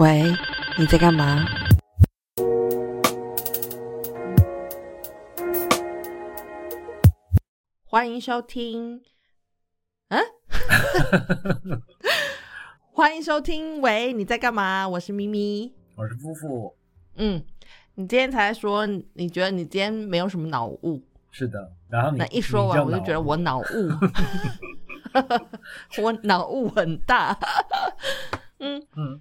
喂，你在干嘛？欢迎收听，嗯，欢迎收听。喂，你在干嘛？我是咪咪，我是夫妇。嗯，你今天才说你觉得你今天没有什么脑雾，是的。然后你那一说完，我就觉得我脑雾，我脑雾很大。嗯嗯，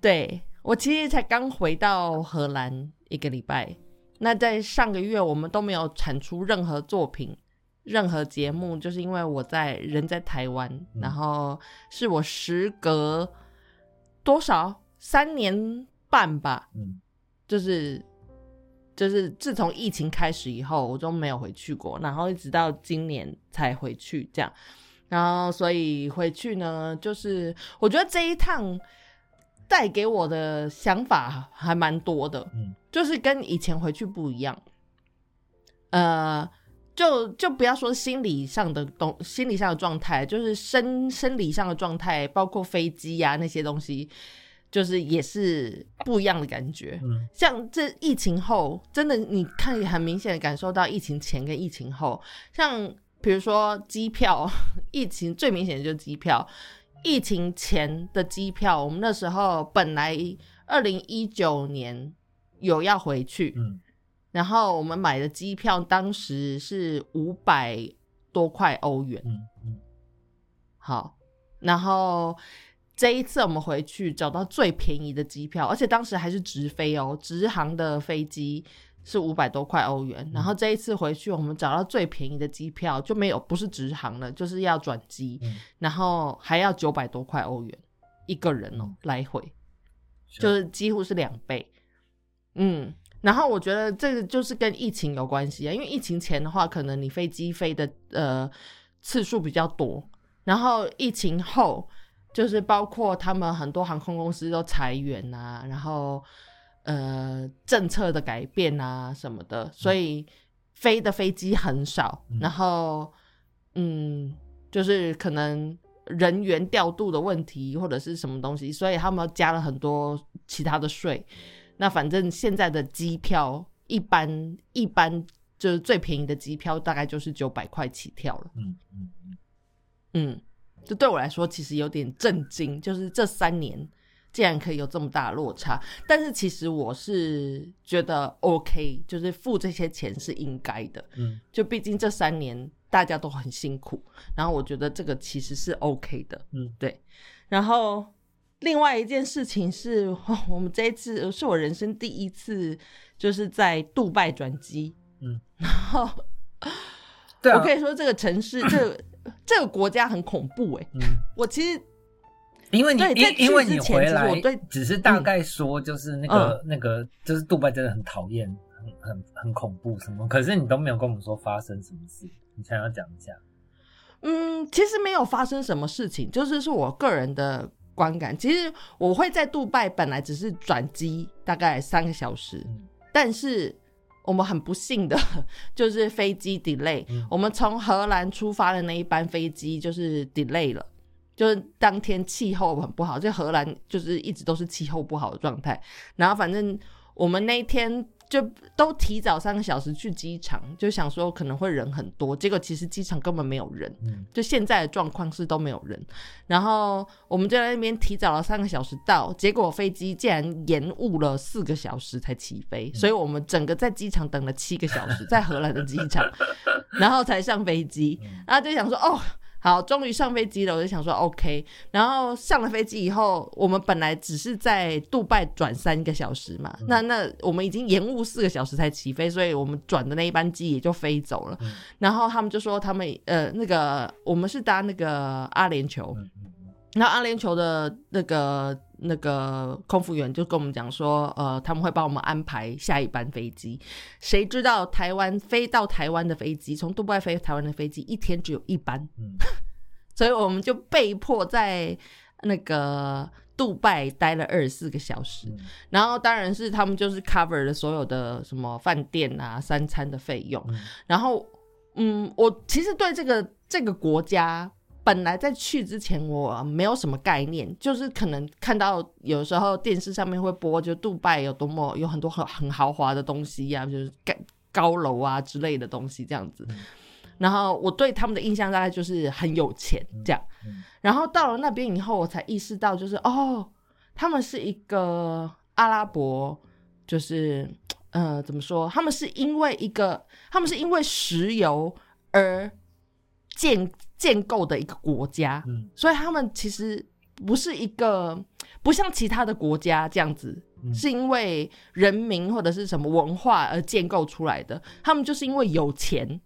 对我其实才刚回到荷兰一个礼拜，那在上个月我们都没有产出任何作品。任何节目，就是因为我在人在台湾，然后是我时隔多少三年半吧，嗯，就是就是自从疫情开始以后，我都没有回去过，然后一直到今年才回去这样，然后所以回去呢，就是我觉得这一趟带给我的想法还蛮多的，嗯，就是跟以前回去不一样，呃。就就不要说心理上的东，心理上的状态，就是生生理上的状态，包括飞机呀那些东西，就是也是不一样的感觉。嗯，像这疫情后，真的你看很明显的感受到疫情前跟疫情后，像比如说机票，疫情最明显的就是机票，疫情前的机票，我们那时候本来二零一九年有要回去，嗯。然后我们买的机票当时是五百多块欧元。嗯嗯。好，然后这一次我们回去找到最便宜的机票，而且当时还是直飞哦，直航的飞机是五百多块欧元。然后这一次回去，我们找到最便宜的机票就没有，不是直航了，就是要转机，然后还要九百多块欧元一个人哦，来回，就是几乎是两倍。嗯。然后我觉得这个就是跟疫情有关系啊，因为疫情前的话，可能你飞机飞的呃次数比较多，然后疫情后就是包括他们很多航空公司都裁员啊，然后呃政策的改变啊什么的，所以飞的飞机很少，然后嗯就是可能人员调度的问题或者是什么东西，所以他们加了很多其他的税。那反正现在的机票一般一般就是最便宜的机票大概就是九百块起跳了。嗯嗯嗯，嗯，这对我来说其实有点震惊，就是这三年竟然可以有这么大的落差。但是其实我是觉得 OK，就是付这些钱是应该的。嗯，就毕竟这三年大家都很辛苦，然后我觉得这个其实是 OK 的。嗯，对，然后。另外一件事情是，我们这一次是我人生第一次，就是在杜拜转机。嗯，然后，我可以说这个城市，这个这个国家很恐怖哎。嗯，我其实因为你因因为你回来，对，只是大概说就是那个那个就是杜拜真的很讨厌，很很很恐怖什么，可是你都没有跟我们说发生什么事，你想要讲一下？嗯，其实没有发生什么事情，就是是我个人的。观感。其实我会在杜拜，本来只是转机大概三个小时，但是我们很不幸的就是飞机 delay，我们从荷兰出发的那一班飞机就是 delay 了，就是当天气候很不好，就荷兰就是一直都是气候不好的状态，然后反正我们那天。就都提早三个小时去机场，就想说可能会人很多，结果其实机场根本没有人。就现在的状况是都没有人。然后我们就在那边提早了三个小时到，结果飞机竟然延误了四个小时才起飞，所以我们整个在机场等了七个小时，在荷兰的机场，然后才上飞机。然后就想说哦。好，终于上飞机了，我就想说 OK。然后上了飞机以后，我们本来只是在杜拜转三个小时嘛，那那我们已经延误四个小时才起飞，所以我们转的那一班机也就飞走了。然后他们就说他们呃那个我们是搭那个阿联酋。那阿联酋的那个那个空服员就跟我们讲说，呃，他们会帮我们安排下一班飞机。谁知道台湾飞到台湾的飞机，从杜拜飞台湾的飞机一天只有一班，所以我们就被迫在那个杜拜待了二十四个小时。然后当然是他们就是 cover 了所有的什么饭店啊、三餐的费用。然后，嗯，我其实对这个这个国家。本来在去之前我没有什么概念，就是可能看到有时候电视上面会播，就杜拜有多么有很多很很豪华的东西呀，就是高高楼啊之类的东西这样子。然后我对他们的印象大概就是很有钱这样。然后到了那边以后，我才意识到就是哦，他们是一个阿拉伯，就是呃怎么说？他们是因为一个，他们是因为石油而建。建构的一个国家，所以他们其实不是一个不像其他的国家这样子，是因为人民或者是什么文化而建构出来的。他们就是因为有钱，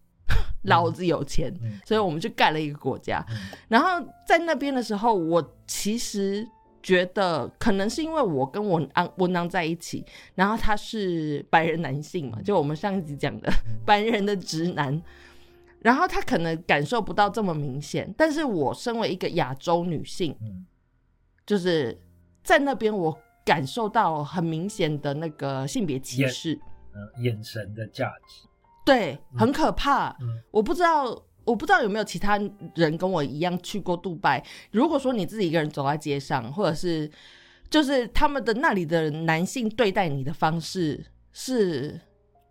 老子有钱，所以我们就盖了一个国家。然后在那边的时候，我其实觉得可能是因为我跟文安文安在一起，然后他是白人男性嘛，就我们上一集讲的白人的直男。然后他可能感受不到这么明显，但是我身为一个亚洲女性，就是在那边我感受到很明显的那个性别歧视，嗯，眼神的价值，对，很可怕。嗯，我不知道，我不知道有没有其他人跟我一样去过杜拜。如果说你自己一个人走在街上，或者是就是他们的那里的男性对待你的方式是。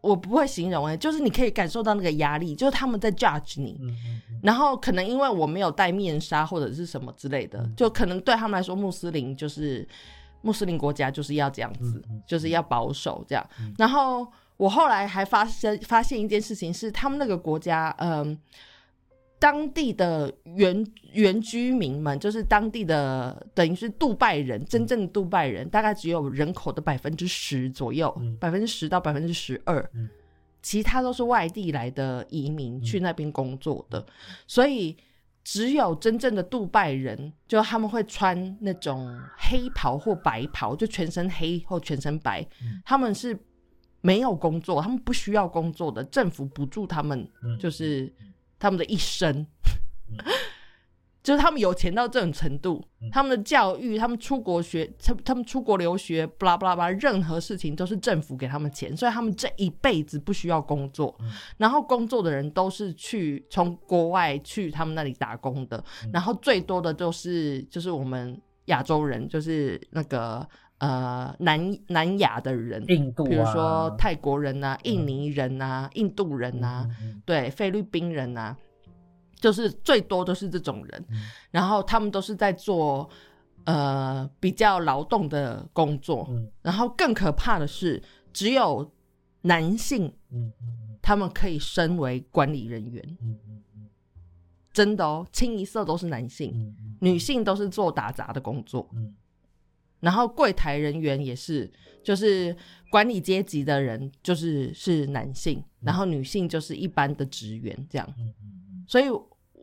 我不会形容哎，就是你可以感受到那个压力，就是他们在 judge 你，然后可能因为我没有戴面纱或者是什么之类的，就可能对他们来说，穆斯林就是穆斯林国家就是要这样子，就是要保守这样。然后我后来还发生发现一件事情是，他们那个国家，嗯。当地的原原居民们，就是当地的，等于是杜拜人，真正的杜拜人，大概只有人口的百分之十左右，百分之十到百分之十二，其他都是外地来的移民去那边工作的，所以只有真正的杜拜人，就他们会穿那种黑袍或白袍，就全身黑或全身白，他们是没有工作，他们不需要工作的，政府补助他们，就是。他们的一生，就是他们有钱到这种程度，他们的教育，他们出国学，他他们出国留学，巴拉巴拉巴拉，任何事情都是政府给他们钱，所以他们这一辈子不需要工作。然后工作的人都是去从国外去他们那里打工的，然后最多的就是就是我们亚洲人，就是那个呃南南亚的人，印度，比如说泰国人啊、印尼人啊、印度人啊，对，菲律宾人啊。就是最多都是这种人，然后他们都是在做呃比较劳动的工作，然后更可怕的是，只有男性，他们可以身为管理人员，真的哦，清一色都是男性，女性都是做打杂的工作，然后柜台人员也是，就是管理阶级的人就是是男性，然后女性就是一般的职员这样，所以。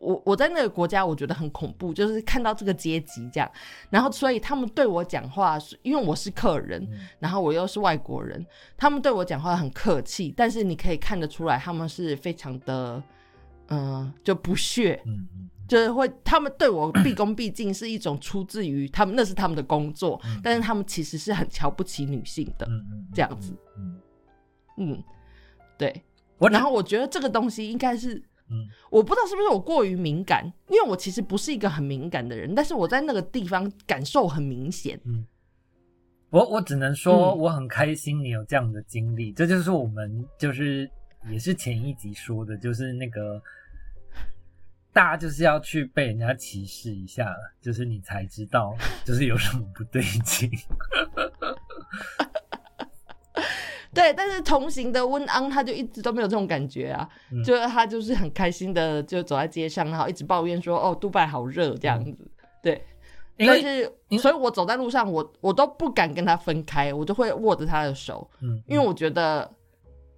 我我在那个国家，我觉得很恐怖，就是看到这个阶级这样，然后所以他们对我讲话，因为我是客人，然后我又是外国人，他们对我讲话很客气，但是你可以看得出来，他们是非常的，嗯，就不屑，就是会他们对我毕恭毕敬是一种出自于他们那是他们的工作，但是他们其实是很瞧不起女性的，这样子，嗯，对，然后我觉得这个东西应该是。嗯，我不知道是不是我过于敏感，因为我其实不是一个很敏感的人，但是我在那个地方感受很明显。嗯，我我只能说我很开心你有这样的经历，这就是我们就是也是前一集说的，就是那个大家就是要去被人家歧视一下，就是你才知道 就是有什么不对劲。对，但是同行的温安他就一直都没有这种感觉啊，就是他就是很开心的就走在街上，然后一直抱怨说：“哦，杜拜好热这样子。”对，但是所以，我走在路上，我我都不敢跟他分开，我就会握着他的手，嗯，因为我觉得，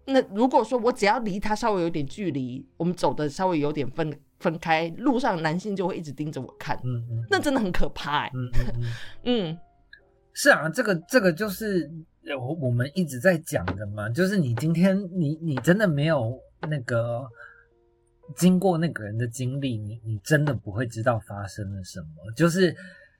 那如果说我只要离他稍微有点距离，我们走的稍微有点分分开，路上男性就会一直盯着我看，嗯嗯，那真的很可怕，嗯嗯嗯，是啊，这个这个就是。我我们一直在讲的嘛，就是你今天你你真的没有那个经过那个人的经历，你你真的不会知道发生了什么。就是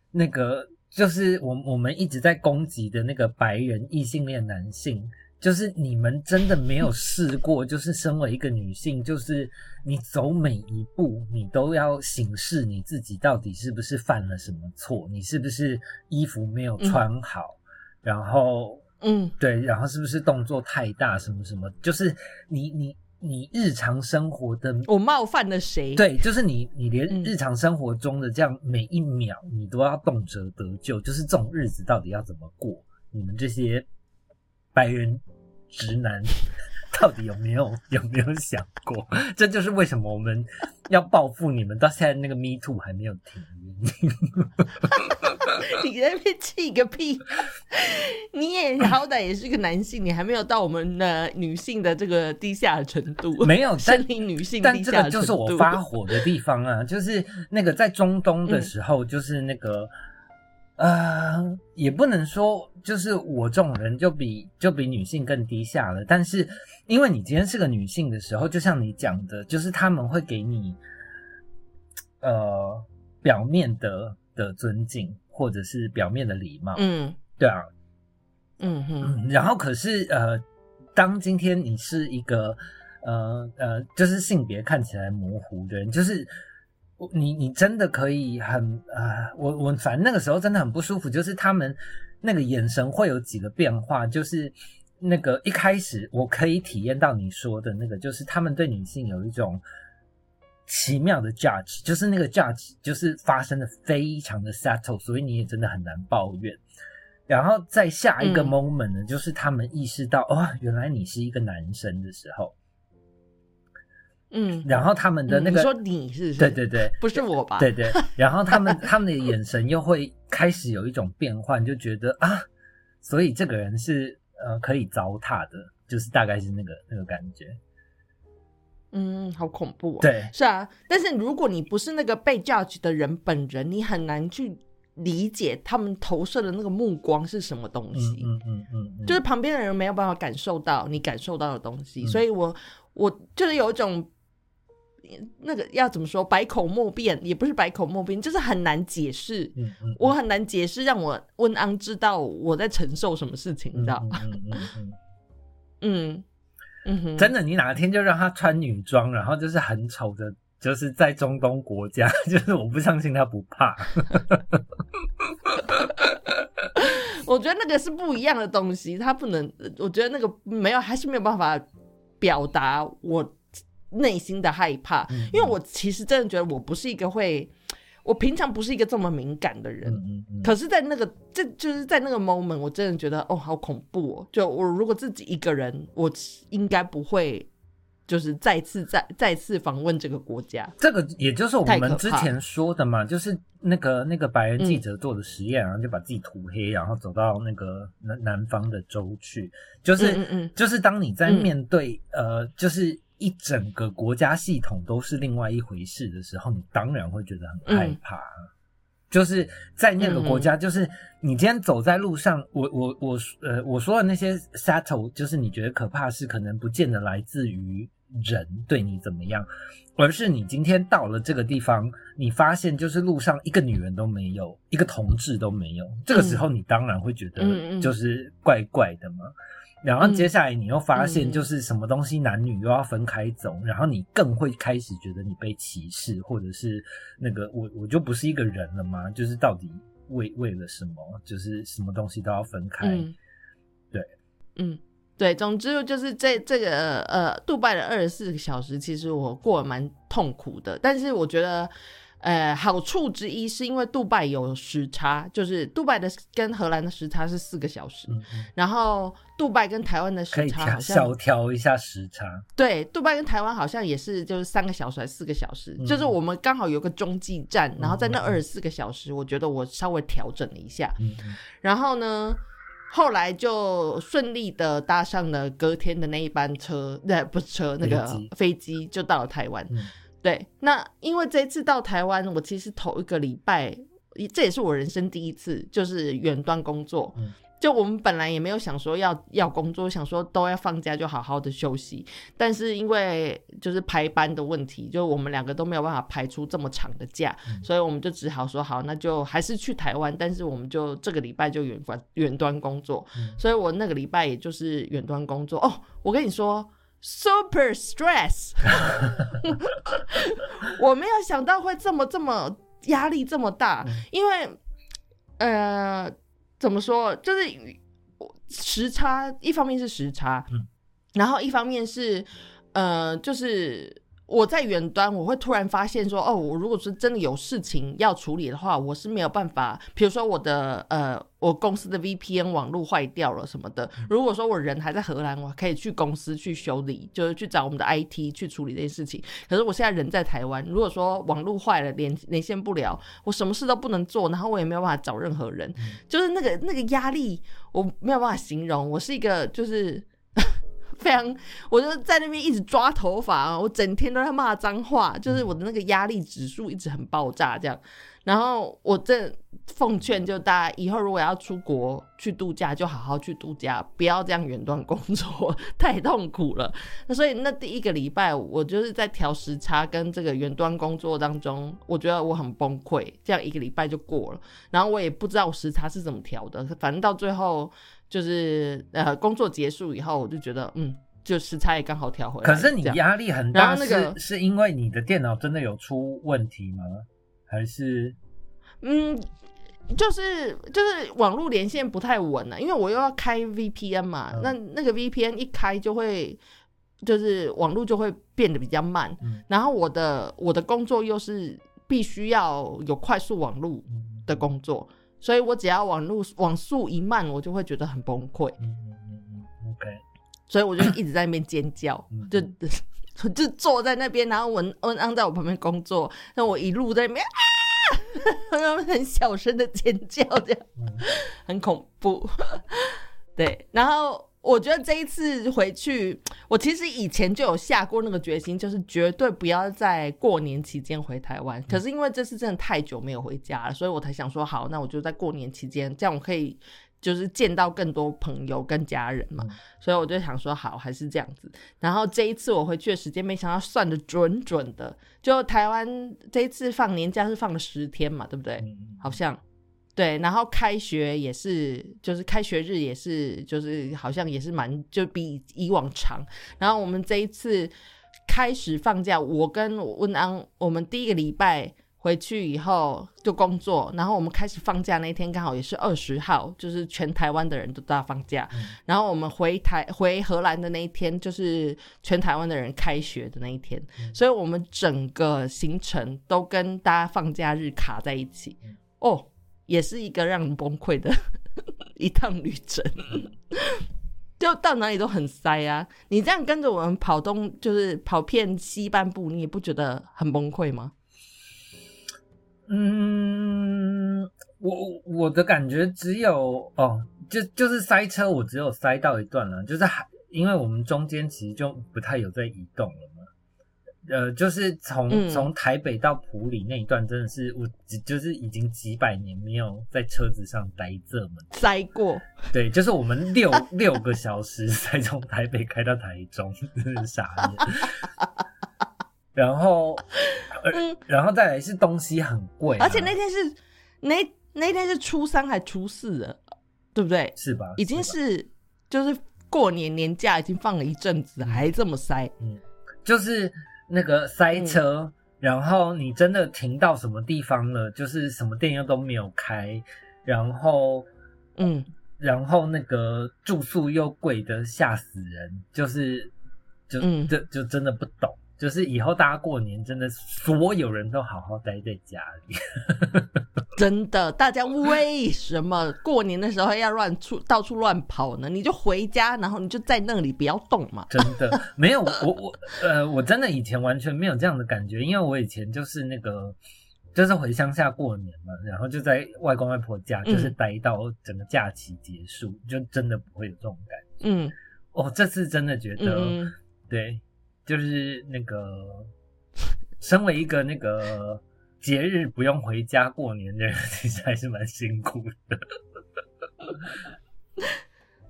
那个就是我我们一直在攻击的那个白人异性恋男性，就是你们真的没有试过，就是身为一个女性，就是你走每一步，你都要审视你自己到底是不是犯了什么错，你是不是衣服没有穿好，然后，嗯，对，然后是不是动作太大，什么什么，就是你你。你日常生活的我冒犯了谁？对，就是你，你连日常生活中的这样每一秒，你都要动辄得救，就是这种日子到底要怎么过？你们这些白人直男 到底有没有有没有想过？这就是为什么我们要报复你们，到现在那个 Me Too 还没有停。你在那边气个屁！你也好歹也是个男性，你还没有到我们的女性的这个低下程度。没有，生理女性，但这个就是我发火的地方啊！就是那个在中东的时候，就是那个呃，也不能说就是我这种人就比就比女性更低下了。但是因为你今天是个女性的时候，就像你讲的，就是他们会给你呃表面的的尊敬。或者是表面的礼貌，嗯，对啊，嗯哼，然后可是呃，当今天你是一个呃呃，就是性别看起来模糊的人，就是你你真的可以很啊，我我反正那个时候真的很不舒服，就是他们那个眼神会有几个变化，就是那个一开始我可以体验到你说的那个，就是他们对女性有一种。奇妙的 judge 就是那个 judge 就是发生的非常的 settle，所以你也真的很难抱怨。然后在下一个 moment 呢，就是他们意识到哦，原来你是一个男生的时候，嗯，然后他们的那个说你是对对对，不是我吧？对对，然后他们他们的眼神又会开始有一种变换，就觉得啊，所以这个人是呃可以糟蹋的，就是大概是那个那个感觉。嗯，好恐怖。对，是啊。但是如果你不是那个被 judge 的人本人，你很难去理解他们投射的那个目光是什么东西。嗯嗯嗯，就是旁边的人没有办法感受到你感受到的东西。所以我我就是有一种那个要怎么说，百口莫辩，也不是百口莫辩，就是很难解释。嗯嗯，我很难解释，让我温安知道我在承受什么事情，你知道吗？嗯嗯嗯。嗯。嗯，真的，你哪天就让他穿女装，然后就是很丑的，就是在中东国家，就是我不相信他不怕。我觉得那个是不一样的东西，他不能，我觉得那个没有，还是没有办法表达我内心的害怕，因为我其实真的觉得我不是一个会。我平常不是一个这么敏感的人，可是，在那个这就是在那个 moment，我真的觉得哦，好恐怖哦！就我如果自己一个人，我应该不会就是再次再再次访问这个国家。这个也就是我们之前说的嘛，就是那个那个白人记者做的实验，然后就把自己涂黑，然后走到那个南南方的州去，就是就是当你在面对呃，就是。一整个国家系统都是另外一回事的时候，你当然会觉得很害怕。就是在那个国家，就是你今天走在路上，我我我呃我说的那些 settle，就是你觉得可怕是可能不见得来自于人对你怎么样，而是你今天到了这个地方，你发现就是路上一个女人都没有，一个同志都没有，这个时候你当然会觉得就是怪怪的嘛。然后接下来你又发现，就是什么东西男女又要分开走，然后你更会开始觉得你被歧视，或者是那个我我就不是一个人了吗？就是到底为为了什么？就是什么东西都要分开？对，嗯，对，总之就是这这个呃，杜拜的二十四个小时，其实我过得蛮痛苦的，但是我觉得。呃，好处之一是因为杜拜有时差，就是杜拜的跟荷兰的时差是四个小时，然后杜拜跟台湾的时差好像小调一下时差。对，杜拜跟台湾好像也是就是三个小时还是四个小时，就是我们刚好有个中继站，然后在那二十四个小时，我觉得我稍微调整了一下，然后呢，后来就顺利的搭上了隔天的那一班车，那不是车，那个飞机。就到了台湾。对，那因为这次到台湾，我其实头一个礼拜，这也是我人生第一次，就是远端工作。就我们本来也没有想说要要工作，想说都要放假就好好的休息，但是因为就是排班的问题，就我们两个都没有办法排出这么长的假，所以我们就只好说好，那就还是去台湾，但是我们就这个礼拜就远端远端工作，所以我那个礼拜也就是远端工作。哦，我跟你说，super stress，我没有想到会这么这么压力这么大，因为呃。怎么说？就是时差，一方面是时差，嗯，然后一方面是，呃，就是我在远端，我会突然发现说，哦，我如果是真的有事情要处理的话，我是没有办法，比如说我的，呃。我公司的 VPN 网络坏掉了什么的。如果说我人还在荷兰，我可以去公司去修理，就是去找我们的 IT 去处理这件事情。可是我现在人在台湾，如果说网络坏了，连连线不了，我什么事都不能做，然后我也没有办法找任何人，就是那个那个压力，我没有办法形容。我是一个就是非常，我就在那边一直抓头发，我整天都在骂脏话，就是我的那个压力指数一直很爆炸这样。然后我这奉劝就大家以后如果要出国去度假，就好好去度假，不要这样远端工作，太痛苦了。那所以那第一个礼拜，我就是在调时差跟这个远端工作当中，我觉得我很崩溃。这样一个礼拜就过了，然后我也不知道时差是怎么调的，反正到最后就是呃工作结束以后，我就觉得嗯，就时差也刚好调回来。可是你压力很大，是是因为你的电脑真的有出问题吗？还是，嗯，就是就是网络连线不太稳了，因为我又要开 VPN 嘛，那那个 VPN 一开就会，就是网络就会变得比较慢，然后我的我的工作又是必须要有快速网络的工作，所以我只要网路网速一慢，我就会觉得很崩溃。嗯嗯嗯，OK，所以我就一直在那边尖叫，就。就坐在那边，然后文文安在我旁边工作，那我一路在那边啊，很小声的尖叫，这样很恐怖。对，然后我觉得这一次回去，我其实以前就有下过那个决心，就是绝对不要在过年期间回台湾。可是因为这次真的太久没有回家了，所以我才想说，好，那我就在过年期间，这样我可以。就是见到更多朋友跟家人嘛，所以我就想说好还是这样子。然后这一次我回去的时间，没想到算的准准的。就台湾这一次放年假是放了十天嘛，对不对？好像对。然后开学也是，就是开学日也是，就是好像也是蛮就比以往长。然后我们这一次开始放假，我跟温安，我们第一个礼拜。回去以后就工作，然后我们开始放假那一天刚好也是二十号，就是全台湾的人都在放假。然后我们回台回荷兰的那一天，就是全台湾的人开学的那一天，所以我们整个行程都跟大家放假日卡在一起。哦，也是一个让人崩溃的 一趟旅程，就到哪里都很塞啊！你这样跟着我们跑东，就是跑遍西半部，你也不觉得很崩溃吗？嗯，我我的感觉只有哦，就就是塞车，我只有塞到一段了，就是还因为我们中间其实就不太有在移动了，呃，就是从从台北到普里那一段，真的是我就是已经几百年没有在车子上待这么塞过，对，就是我们六六个小时才从台北开到台中，真是傻眼。然后，嗯，然后再来是东西很贵，而且那天是那那天是初三还初四的，对不对？是吧？已经是就是过年年假已经放了一阵子，还这么塞，嗯，就是那个塞车，然后你真的停到什么地方了，就是什么店又都没有开，然后，嗯，然后那个住宿又贵的吓死人，就是就就就真的不懂。就是以后大家过年真的所有人都好好待在家里，真的，大家为什么过年的时候要乱出到处乱跑呢？你就回家，然后你就在那里不要动嘛。真的没有，我我呃，我真的以前完全没有这样的感觉，因为我以前就是那个就是回乡下过年嘛，然后就在外公外婆家，就是待到整个假期结束，就真的不会有这种感觉。嗯，哦，这次真的觉得对。就是那个，身为一个那个节日不用回家过年的人，其实还是蛮辛苦的。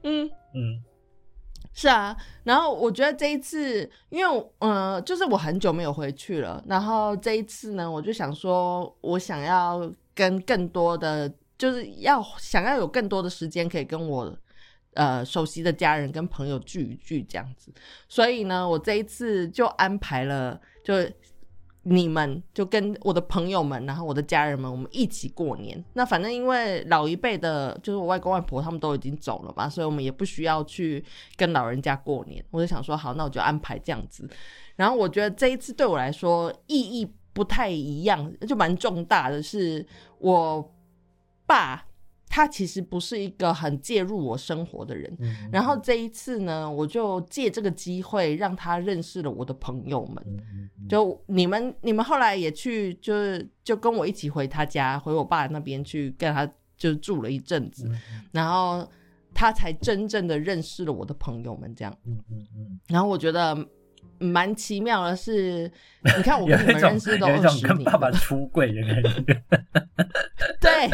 嗯嗯，是啊。然后我觉得这一次，因为呃，就是我很久没有回去了。然后这一次呢，我就想说，我想要跟更多的，就是要想要有更多的时间可以跟我呃熟悉的家人跟朋友聚一聚这样子。所以呢，我这一次就安排了，就。你们就跟我的朋友们，然后我的家人们，我们一起过年。那反正因为老一辈的，就是我外公外婆他们都已经走了嘛，所以我们也不需要去跟老人家过年。我就想说，好，那我就安排这样子。然后我觉得这一次对我来说意义不太一样，就蛮重大的，是我爸。他其实不是一个很介入我生活的人，然后这一次呢，我就借这个机会让他认识了我的朋友们。就你们，你们后来也去，就是就跟我一起回他家，回我爸那边去跟他就住了一阵子，然后他才真正的认识了我的朋友们。这样，然后我觉得。蛮奇妙的是，你看我跟你们认识都二十年，跟爸爸出柜的感觉。对，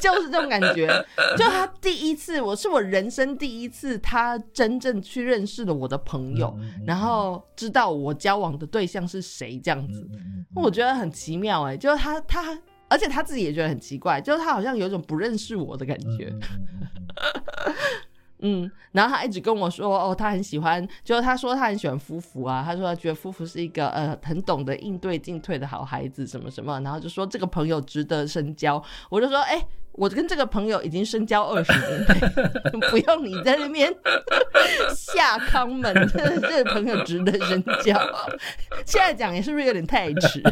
就是这种感觉。就他第一次，我是我人生第一次，他真正去认识了我的朋友，然后知道我交往的对象是谁，这样子，我觉得很奇妙。哎，就是他他，而且他自己也觉得很奇怪，就是他好像有一种不认识我的感觉。嗯，嗯然后他一直跟我说，哦，他很喜欢，就是他说他很喜欢夫妇啊，他说觉得夫妇是一个呃很懂得应对进退的好孩子，什么什么，然后就说这个朋友值得深交，我就说，哎。我跟这个朋友已经深交二十年，不用你在那边下康门，这个朋友值得深交。现在讲也是不是有点太迟？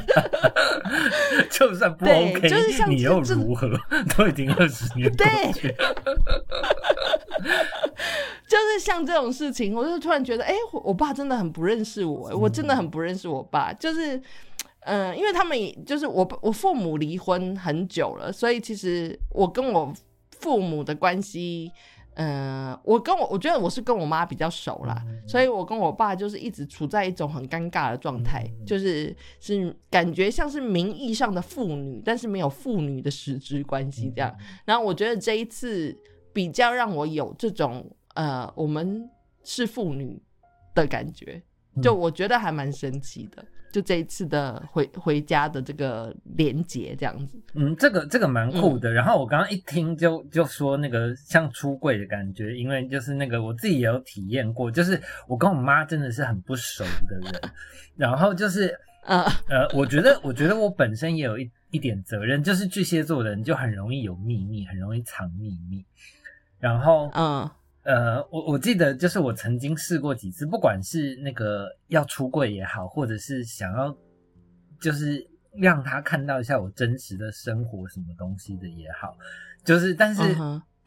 就算不 OK，就是像你又如何？都已经二十年，对，就是像这种事情，我就突然觉得，哎，我爸真的很不认识我，我真的很不认识我爸，就是。嗯，因为他们就是我，我父母离婚很久了，所以其实我跟我父母的关系，嗯，我跟我我觉得我是跟我妈比较熟啦，所以我跟我爸就是一直处在一种很尴尬的状态，就是是感觉像是名义上的父女，但是没有父女的实质关系这样。然后我觉得这一次比较让我有这种呃，我们是父女的感觉，就我觉得还蛮神奇的。就这一次的回回家的这个连接这样子，嗯，这个这个蛮酷的。然后我刚刚一听就就说那个像出柜的感觉，因为就是那个我自己也有体验过，就是我跟我妈真的是很不熟的人，然后就是呃呃，我觉得我觉得我本身也有一一点责任，就是巨蟹座的人就很容易有秘密，很容易藏秘密，然后嗯。呃，我我记得就是我曾经试过几次，不管是那个要出柜也好，或者是想要就是让他看到一下我真实的生活什么东西的也好，就是但是。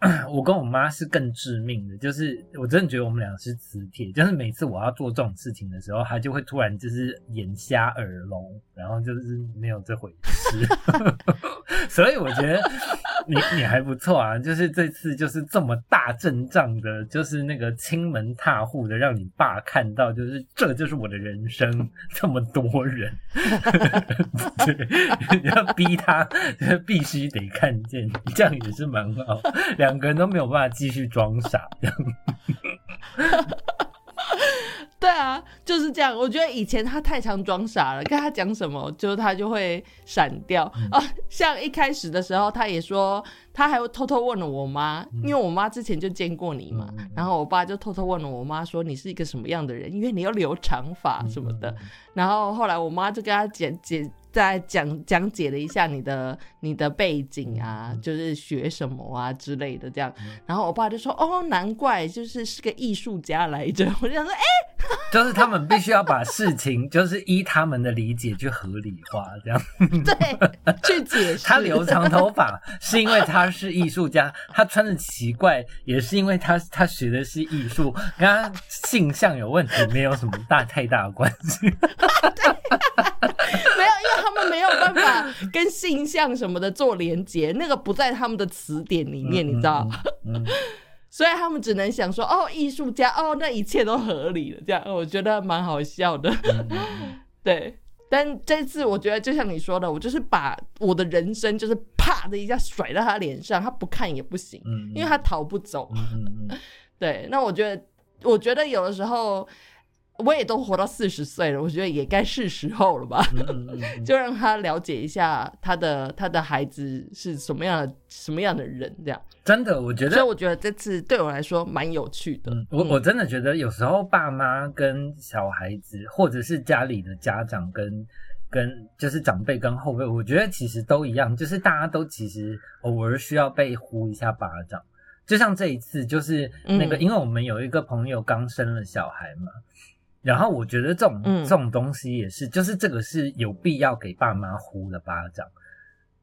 我跟我妈是更致命的，就是我真的觉得我们俩是磁铁，就是每次我要做这种事情的时候，她就会突然就是眼瞎耳聋，然后就是没有这回事。所以我觉得你你还不错啊，就是这次就是这么大阵仗的，就是那个亲门踏户的，让你爸看到，就是这就是我的人生，这么多人，对，要逼他必须得看见，这样也是蛮好，两。两个人都没有办法继续装傻，这样。对啊，就是这样。我觉得以前他太常装傻了，跟他讲什么，就他就会闪掉啊。像一开始的时候，他也说，他还会偷偷问了我妈，因为我妈之前就见过你嘛。然后我爸就偷偷问了我妈，说你是一个什么样的人？因为你要留长发什么的。然后后来我妈就跟他解解。再讲讲解了一下你的你的背景啊，就是学什么啊之类的这样，然后我爸就说：“哦，难怪就是是个艺术家来着。”我就想说：“哎，就是他们必须要把事情就是依他们的理解去合理化，这样 对去解释。他留长头发是因为他是艺术家，他穿的奇怪也是因为他他学的是艺术，跟他性向有问题没有什么大太大的关系。”没有，办法跟性向什么的做连接，那个不在他们的词典里面，你知道？所以他们只能想说，哦，艺术家，哦，那一切都合理了，这样我觉得蛮好笑的。对，但这次我觉得就像你说的，我就是把我的人生就是啪的一下甩到他脸上，他不看也不行，因为他逃不走。对，那我觉得，我觉得有的时候。我也都活到四十岁了，我觉得也该是时候了吧，就让他了解一下他的他的孩子是什么样的什么样的人，这样真的，我觉得，所以我觉得这次对我来说蛮有趣的。我我真的觉得有时候爸妈跟小孩子，或者是家里的家长跟跟就是长辈跟后辈，我觉得其实都一样，就是大家都其实偶尔需要被呼一下巴掌。就像这一次，就是那个，因为我们有一个朋友刚生了小孩嘛。然后我觉得这种这种东西也是，就是这个是有必要给爸妈呼的巴掌，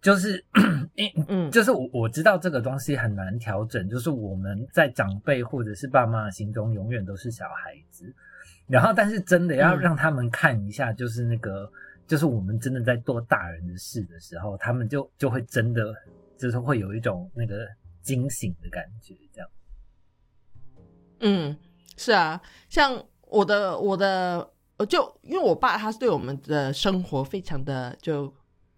就是，嗯，就是我我知道这个东西很难调整，就是我们在长辈或者是爸妈的心中永远都是小孩子，然后但是真的要让他们看一下，就是那个就是我们真的在做大人的事的时候，他们就就会真的就是会有一种那个惊醒的感觉，这样。嗯，是啊，像。我的我的呃，就因为我爸他是对我们的生活非常的就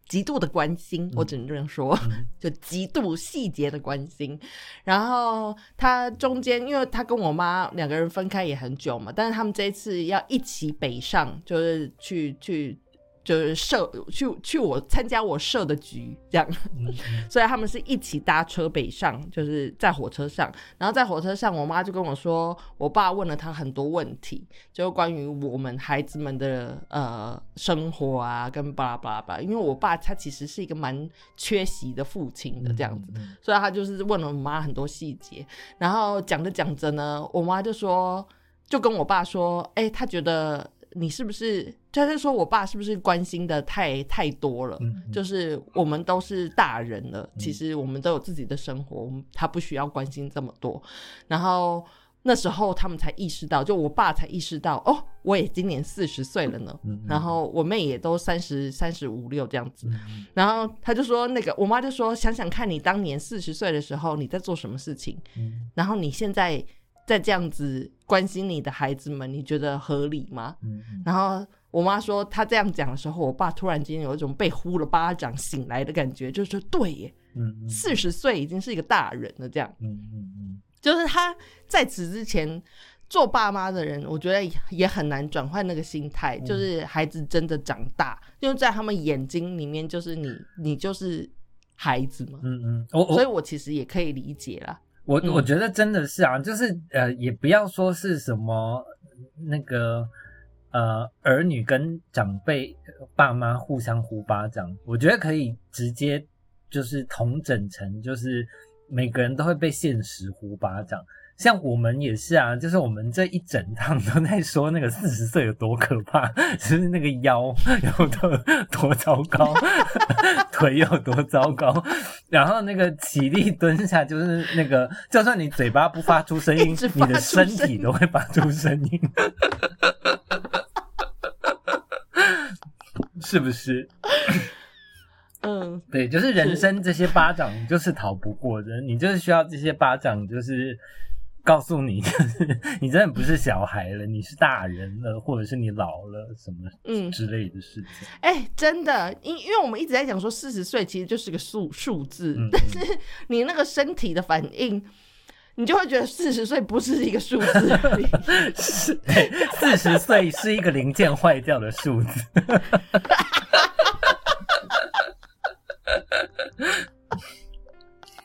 极度的关心，我只能这样说，就极度细节的关心。然后他中间，因为他跟我妈两个人分开也很久嘛，但是他们这一次要一起北上，就是去去。就是社去去我参加我社的局这样，所以他们是一起搭车北上，就是在火车上。然后在火车上，我妈就跟我说，我爸问了他很多问题，就关于我们孩子们的呃生活啊，跟巴拉巴拉巴。因为我爸他其实是一个蛮缺席的父亲的这样子，所以他就是问了我妈很多细节。然后讲着讲着呢，我妈就说，就跟我爸说，哎，他觉得。你是不是？他是说我爸是不是关心的太太多了？就是我们都是大人了，其实我们都有自己的生活，他不需要关心这么多。然后那时候他们才意识到，就我爸才意识到，哦，我也今年四十岁了呢。然后我妹也都三十三十五六这样子。然后他就说，那个我妈就说，想想看你当年四十岁的时候你在做什么事情，然后你现在。在这样子关心你的孩子们，你觉得合理吗？嗯，然后我妈说，她这样讲的时候，我爸突然间有一种被呼了巴掌醒来的感觉，就是说，对耶，嗯，四十岁已经是一个大人了，这样，嗯嗯嗯，就是他在此之前做爸妈的人，我觉得也很难转换那个心态，就是孩子真的长大，因为在他们眼睛里面，就是你，你就是孩子嘛，嗯嗯，所以我其实也可以理解了。我我觉得真的是啊，就是呃，也不要说是什么那个呃儿女跟长辈爸妈互相呼巴掌，我觉得可以直接就是同整成，就是每个人都会被现实呼巴掌。像我们也是啊，就是我们这一整趟都在说那个四十岁有多可怕，就是那个腰有多多糟糕，腿有多糟糕，然后那个起立蹲下，就是那个就算你嘴巴不发出声音，你的身体都会发出声音，是不是？嗯，对，就是人生这些巴掌就是逃不过的，你就是需要这些巴掌，就是。告诉你，就 是你真的不是小孩了，你是大人了，或者是你老了什么嗯之类的事情。哎，真的，因因为我们一直在讲说四十岁其实就是个数数字，但是你那个身体的反应，你就会觉得四十岁不是一个数字，是四十岁是一个零件坏掉的数字。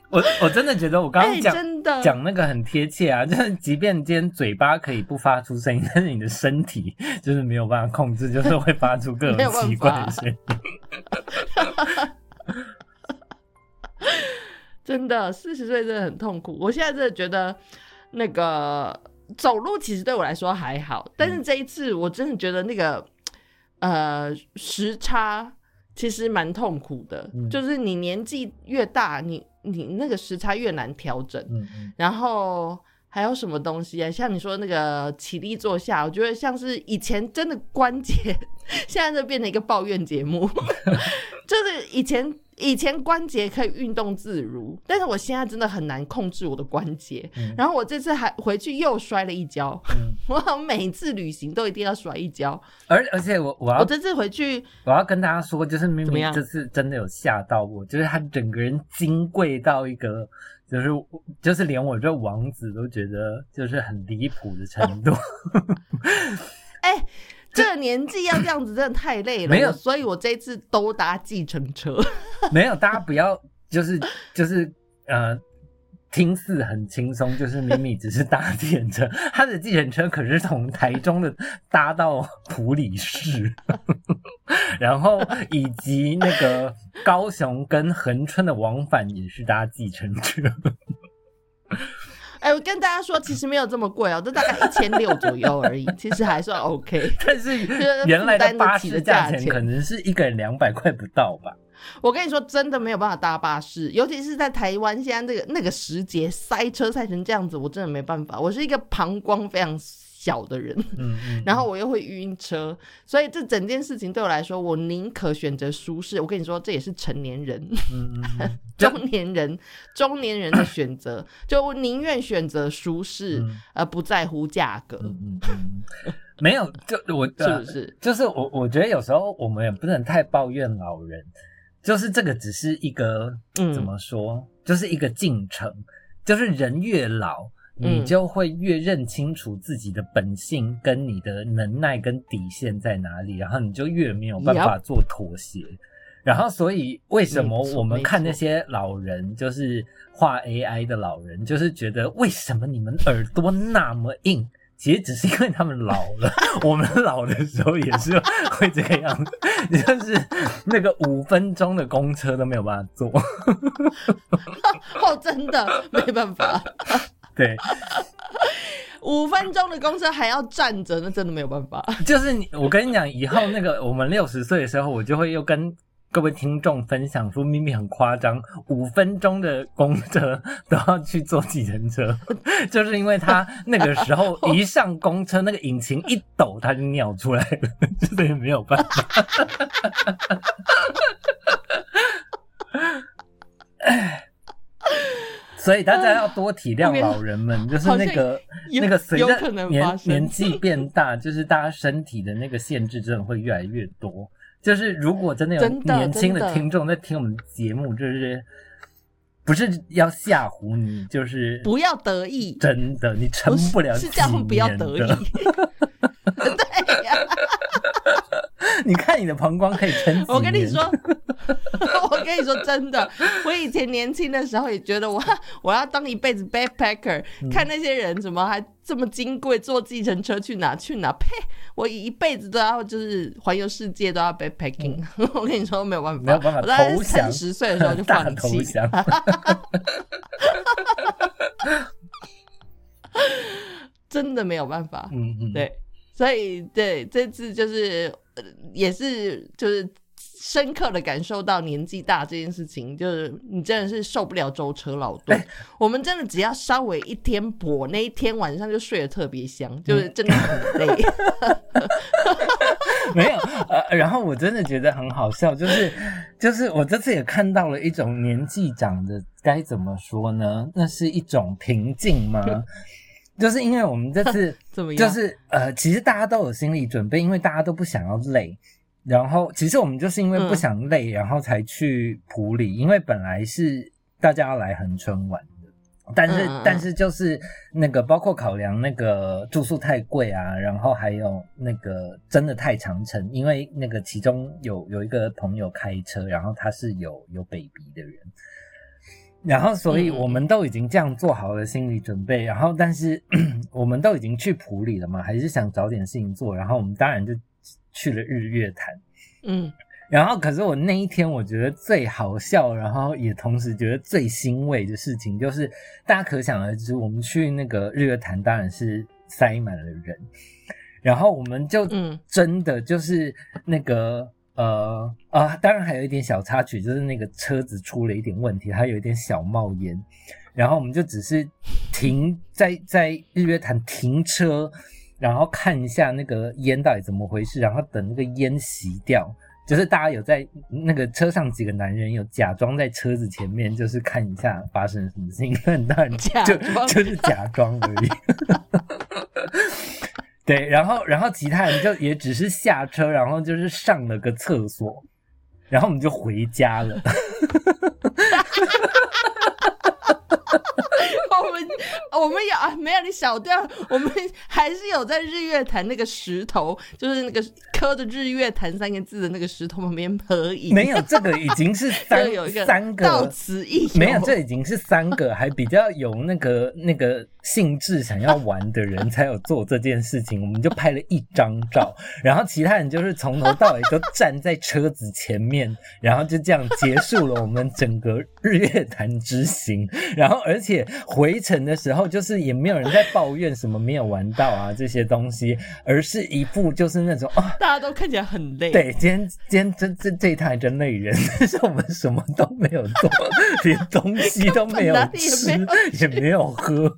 我我真的觉得我刚刚讲讲那个很贴切啊，就是即便今天嘴巴可以不发出声音，但是你的身体就是没有办法控制，就是会发出各种奇怪的声音。真的，四十岁真的很痛苦。我现在真的觉得那个走路其实对我来说还好，但是这一次我真的觉得那个呃时差其实蛮痛苦的，就是你年纪越大，你。你那个时差越难调整，然后还有什么东西啊？像你说那个起立坐下，我觉得像是以前真的关节，现在就变成一个抱怨节目。就是以前以前关节可以运动自如，但是我现在真的很难控制我的关节。然后我这次还回去又摔了一跤，我每次旅行都一定要摔一跤。而而且我我要我这次回去，我要跟大家说，就是明明这次真的有吓到我，就是他整个人金贵到一个，就是就是连我这王子都觉得就是很离谱的程度。哎。这个年纪要这样子，真的太累了。没有，所以我这次都搭计程车。没有，大家不要就是就是呃，听似很轻松，就是明明只是搭计程车，他的计程车可是从台中的搭到普里市，然后以及那个高雄跟恒春的往返也是搭计程车。哎，我跟大家说，其实没有这么贵哦，都大概一千六左右而已，其实还算 OK。但是原来的巴士的价钱可能是一个人两百块不到吧？我跟你说，真的没有办法搭巴士，尤其是在台湾现在那个那个时节塞车塞成这样子，我真的没办法。我是一个膀胱非常。小的人，嗯嗯，然后我又会晕车，所以这整件事情对我来说，我宁可选择舒适。我跟你说，这也是成年人，嗯嗯，中年人，中年人的选择，就我宁愿选择舒适，而不在乎价格。嗯嗯，没有，就我是不是？就是我，我觉得有时候我们也不能太抱怨老人，就是这个只是一个怎么说，就是一个进程，就是人越老。你就会越认清楚自己的本性跟你的能耐跟底线在哪里，然后你就越没有办法做妥协。然后，所以为什么我们看那些老人，就是画 AI 的老人，就是觉得为什么你们耳朵那么硬？其实只是因为他们老了。我们老的时候也是会这个样子，就是那个五分钟的公车都没有办法坐。哦，真的没办法。对，五分钟的公车还要站着，那真的没有办法。就是你，我跟你讲，以后那个 我们六十岁的时候，我就会又跟各位听众分享说，咪咪很夸张，五分钟的公车都要去坐计程车，就是因为他那个时候一上公车，那个引擎一抖，他就尿出来了，所以没有办法。所以大家要多体谅 老人们，就是那个那个随着年年纪变大，就是大家身体的那个限制真的会越来越多。就是如果真的有年轻的听众在听我们节目，就是不是要吓唬你，就是不要得意，真的你撑不了是这样，不要得意。对呀。你看你的膀胱可以撑我跟你说，我跟你说真的，我以前年轻的时候也觉得我我要当一辈子 backpacker，看那些人怎么还这么金贵，坐计程车去哪去哪？呸！我一辈子都要就是环游世界都要 backpacking。我跟你说没有办法，没有办法。三十岁的时候就放弃，真的没有办法。嗯嗯，对。所以，对这次就是也是就是深刻的感受到年纪大这件事情，就是你真的是受不了舟车劳顿。我们真的只要稍微一天跛，那一天晚上就睡得特别香，就是真的很累。没有，呃，然后我真的觉得很好笑，就是就是我这次也看到了一种年纪长的该怎么说呢？那是一种平静吗？就是因为我们这次 就是呃，其实大家都有心理准备，因为大家都不想要累。然后其实我们就是因为不想累，然后才去普里，因为本来是大家要来恒春玩的，但是但是就是那个包括考量那个住宿太贵啊，然后还有那个真的太长程，因为那个其中有有一个朋友开车，然后他是有有 baby 的人。然后，所以我们都已经这样做好了心理准备。然后，但是 我们都已经去普里了嘛，还是想找点事情做。然后，我们当然就去了日月潭。嗯。然后，可是我那一天我觉得最好笑，然后也同时觉得最欣慰的事情，就是大家可想而知，我们去那个日月潭当然是塞满了人。然后，我们就真的就是那个。呃啊，当然还有一点小插曲，就是那个车子出了一点问题，它有一点小冒烟，然后我们就只是停在在日月潭停车，然后看一下那个烟到底怎么回事，然后等那个烟熄掉，就是大家有在那个车上几个男人有假装在车子前面，就是看一下发生什么事情，很多人就就是假装而已。对，然后然后其他人就也只是下车，然后就是上了个厕所，然后我们就回家了。我们我们有啊，没有你小调，我们还是有在日月潭那个石头，就是那个刻着“日月潭”三个字的那个石头旁边合影。没有，这个已经是三 有一个三个到此一没有，这已经是三个还比较有那个那个兴致想要玩的人才有做这件事情。我们就拍了一张照，然后其他人就是从头到尾都站在车子前面，然后就这样结束了我们整个日月潭之行。然后而且回程的时候，就是也没有人在抱怨什么没有玩到啊这些东西，而是一副就是那种啊，大家都看起来很累。对，今天今天这这这一趟真累人，但是我们什么都没有做，连东西都没有吃，也没有喝。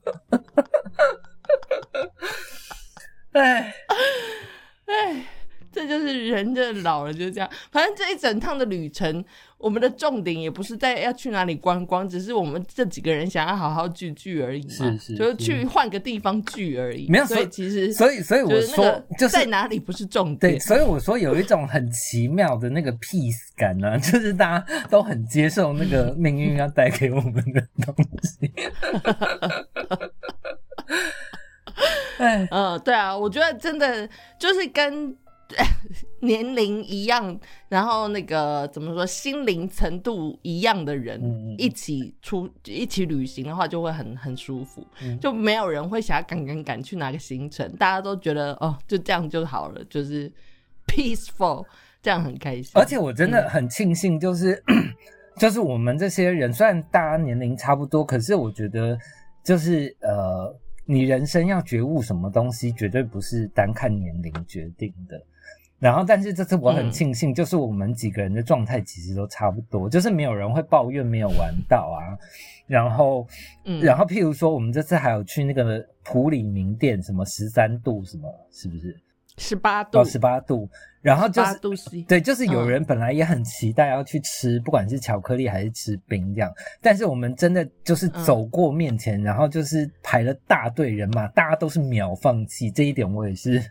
哎哎。这就是人，就老了就是这样。反正这一整趟的旅程，我们的重点也不是在要去哪里观光，只是我们这几个人想要好好聚聚而已嘛。是是，就是去换个地方聚而已。没有，所以其实，所以所以我说，就是在哪里不是重点。对，所以我说有一种很奇妙的那个 peace 感呢，就是大家都很接受那个命运要带给我们的东西。哎，嗯，对啊，我觉得真的就是跟。年龄一样，然后那个怎么说，心灵程度一样的人一起出一起旅行的话，就会很很舒服，就没有人会想要赶赶赶去哪个行程，大家都觉得哦，就这样就好了，就是 peaceful，这样很开心。而且我真的很庆幸，就是 就是我们这些人，虽然大家年龄差不多，可是我觉得就是呃，你人生要觉悟什么东西，绝对不是单看年龄决定的。然后，但是这次我很庆幸，就是我们几个人的状态其实都差不多，就是没有人会抱怨没有玩到啊。然后，然后譬如说，我们这次还有去那个普里名店，什么十三度，什么是不是？十八度，十八度。然后就是，对，就是有人本来也很期待要去吃，不管是巧克力还是吃冰这样。但是我们真的就是走过面前，然后就是排了大队人马，大家都是秒放弃。这一点我也是。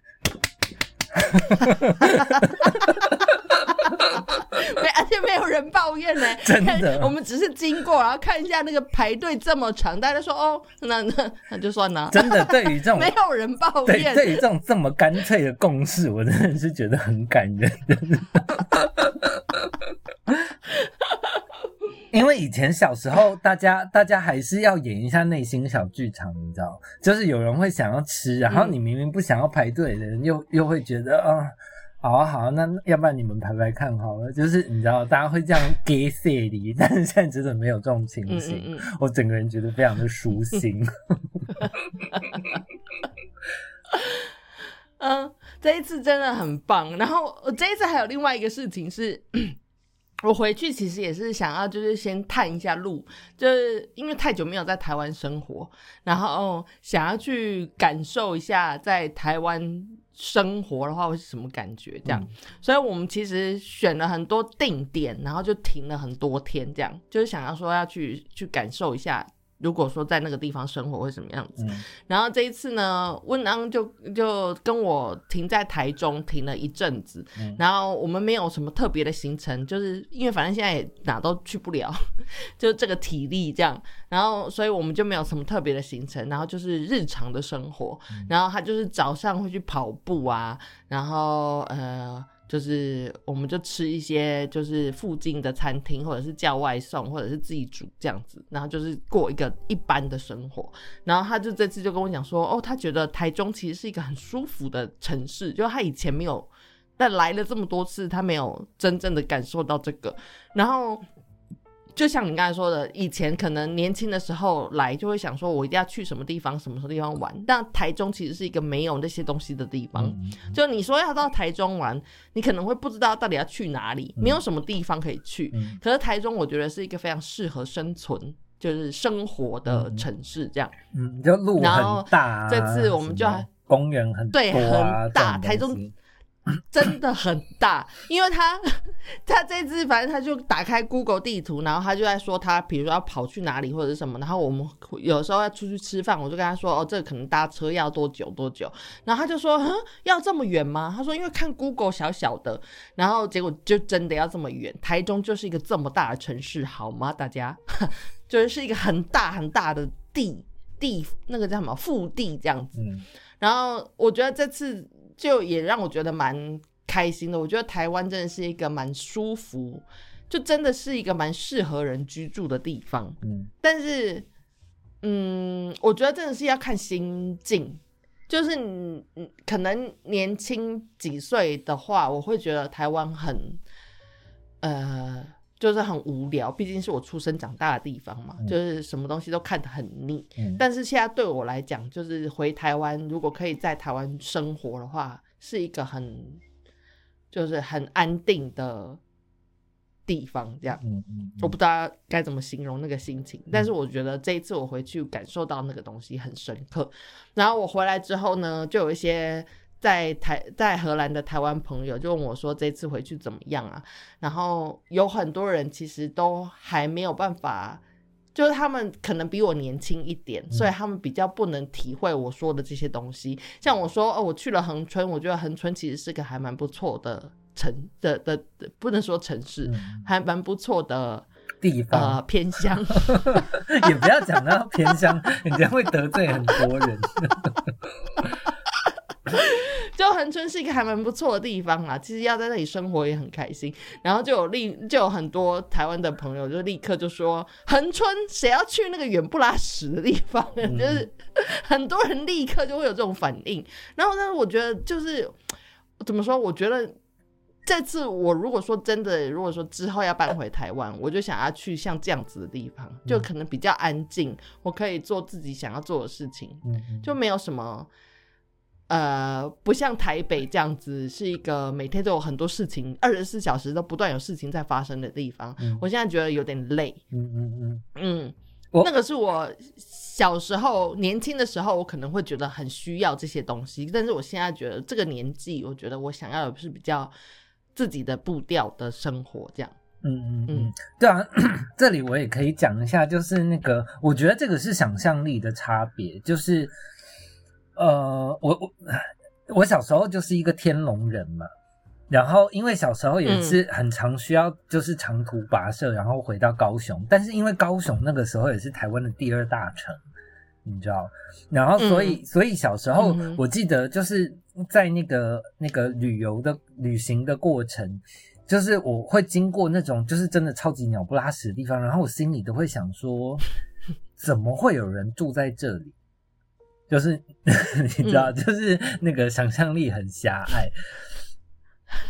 哈哈哈哈哈！没，而且没有人抱怨呢。真的，我们只是经过，然后看一下那个排队这么长，大家说哦，那那那就算了。真的，对于这种 没有人抱怨，对于这种这么干脆的共识，我真的是觉得很感人。因为以前小时候，大家大家还是要演一下内心小剧场，你知道，就是有人会想要吃，然后你明明不想要排队的人，又又会觉得啊，好啊好啊，那要不然你们排排看好了，就是你知道，大家会这样给色里，但是现在真的没有这种情形，我整个人觉得非常的舒心。嗯，这一次真的很棒。然后我这一次还有另外一个事情是。我回去其实也是想要，就是先探一下路，就是因为太久没有在台湾生活，然后想要去感受一下在台湾生活的话会是什么感觉，这样。所以我们其实选了很多定点，然后就停了很多天，这样就是想要说要去去感受一下。如果说在那个地方生活会什么样子？然后这一次呢，温安就就跟我停在台中停了一阵子，然后我们没有什么特别的行程，就是因为反正现在也哪都去不了，就这个体力这样，然后所以我们就没有什么特别的行程，然后就是日常的生活，然后他就是早上会去跑步啊，然后呃。就是我们就吃一些就是附近的餐厅，或者是叫外送，或者是自己煮这样子，然后就是过一个一般的生活。然后他就这次就跟我讲说，哦，他觉得台中其实是一个很舒服的城市，就他以前没有，但来了这么多次，他没有真正的感受到这个。然后。就像你刚才说的，以前可能年轻的时候来就会想说，我一定要去什么地方、什么什么地方玩。但台中其实是一个没有那些东西的地方。就你说要到台中玩，你可能会不知道到底要去哪里，没有什么地方可以去。可是台中，我觉得是一个非常适合生存，就是生活的城市。这样，嗯，就路很大。这次我们就公园很对很大，台中。真的很大，因为他 他这次反正他就打开 Google 地图，然后他就在说他比如说要跑去哪里或者什么，然后我们有时候要出去吃饭，我就跟他说哦，这可能搭车要多久多久，然后他就说嗯，要这么远吗？他说因为看 Google 小小的，然后结果就真的要这么远。台中就是一个这么大的城市，好吗？大家 就是是一个很大很大的地地，那个叫什么腹地这样子。然后我觉得这次。就也让我觉得蛮开心的。我觉得台湾真的是一个蛮舒服，就真的是一个蛮适合人居住的地方。嗯，但是，嗯，我觉得真的是要看心境。就是你可能年轻几岁的话，我会觉得台湾很，呃，就是很无聊。毕竟是我出生长大的地方嘛，就是什么东西都看得很腻。但是现在对我来讲，就是回台湾，如果可以在台湾生活的话，是一个很，就是很安定的。地方这样，嗯嗯，我不知道该怎么形容那个心情，但是我觉得这一次我回去感受到那个东西很深刻。然后我回来之后呢，就有一些在台在荷兰的台湾朋友就问我说：“这次回去怎么样啊？”然后有很多人其实都还没有办法，就是他们可能比我年轻一点，所以他们比较不能体会我说的这些东西。像我说哦，我去了恒春，我觉得恒春其实是个还蛮不错的。城的的不能说城市，还蛮不错的地方，呃，偏乡，也不要讲到偏乡，你这样会得罪很多人。就恒春是一个还蛮不错的地方啊，其实要在那里生活也很开心。然后就有立就有很多台湾的朋友就立刻就说恒春谁要去那个远不拉屎的地方？就是很多人立刻就会有这种反应。然后呢，我觉得就是怎么说？我觉得。这次我如果说真的，如果说之后要搬回台湾，我就想要去像这样子的地方，就可能比较安静，我可以做自己想要做的事情，就没有什么，呃，不像台北这样子是一个每天都有很多事情，二十四小时都不断有事情在发生的地方。我现在觉得有点累。嗯嗯嗯嗯，那个是我小时候年轻的时候，我可能会觉得很需要这些东西，但是我现在觉得这个年纪，我觉得我想要的是比较。自己的步调的生活，这样，嗯嗯嗯，对啊，这里我也可以讲一下，就是那个，我觉得这个是想象力的差别，就是，呃，我我我小时候就是一个天龙人嘛，然后因为小时候也是很常需要就是长途跋涉，然后回到高雄，但是因为高雄那个时候也是台湾的第二大城，你知道，然后所以所以小时候我记得就是。在那个那个旅游的旅行的过程，就是我会经过那种就是真的超级鸟不拉屎的地方，然后我心里都会想说，怎么会有人住在这里？就是 你知道，就是那个想象力很狭隘。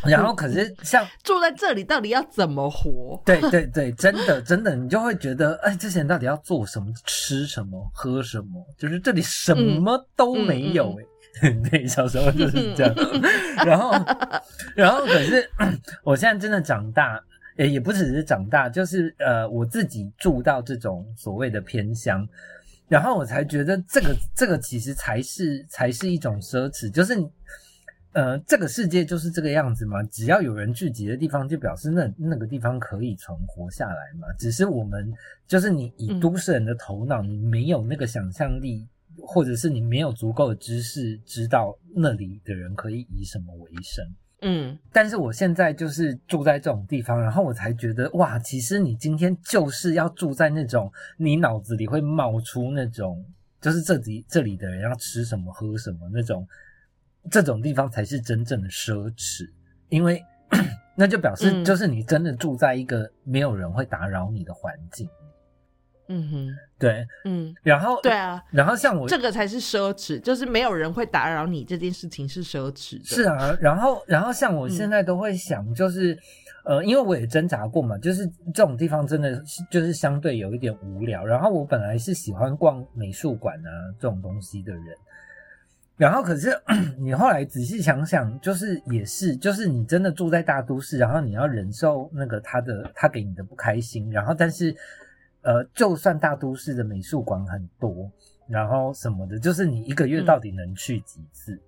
然后可是像 住在这里到底要怎么活？对对对，真的真的，你就会觉得，哎，这些人到底要做什么？吃什么？喝什么？就是这里什么都没有哎。对，小时候就是这样。然后，然后，可是我现在真的长大，也也不只是长大，就是呃，我自己住到这种所谓的偏乡，然后我才觉得这个这个其实才是才是一种奢侈，就是呃，这个世界就是这个样子嘛。只要有人聚集的地方，就表示那那个地方可以存活下来嘛。只是我们就是你以都市人的头脑，你没有那个想象力。或者是你没有足够的知识，知道那里的人可以以什么为生。嗯，但是我现在就是住在这种地方，然后我才觉得哇，其实你今天就是要住在那种你脑子里会冒出那种，就是这里这里的人要吃什么喝什么那种，这种地方才是真正的奢侈，因为 那就表示就是你真的住在一个没有人会打扰你的环境。嗯哼，对，嗯，然后对啊，然后像我这个才是奢侈，就是没有人会打扰你这件事情是奢侈的。是啊，然后然后像我现在都会想，就是呃，因为我也挣扎过嘛，就是这种地方真的就是相对有一点无聊。然后我本来是喜欢逛美术馆啊这种东西的人，然后可是 你后来仔细想想，就是也是，就是你真的住在大都市，然后你要忍受那个他的他给你的不开心，然后但是。呃，就算大都市的美术馆很多，然后什么的，就是你一个月到底能去几次？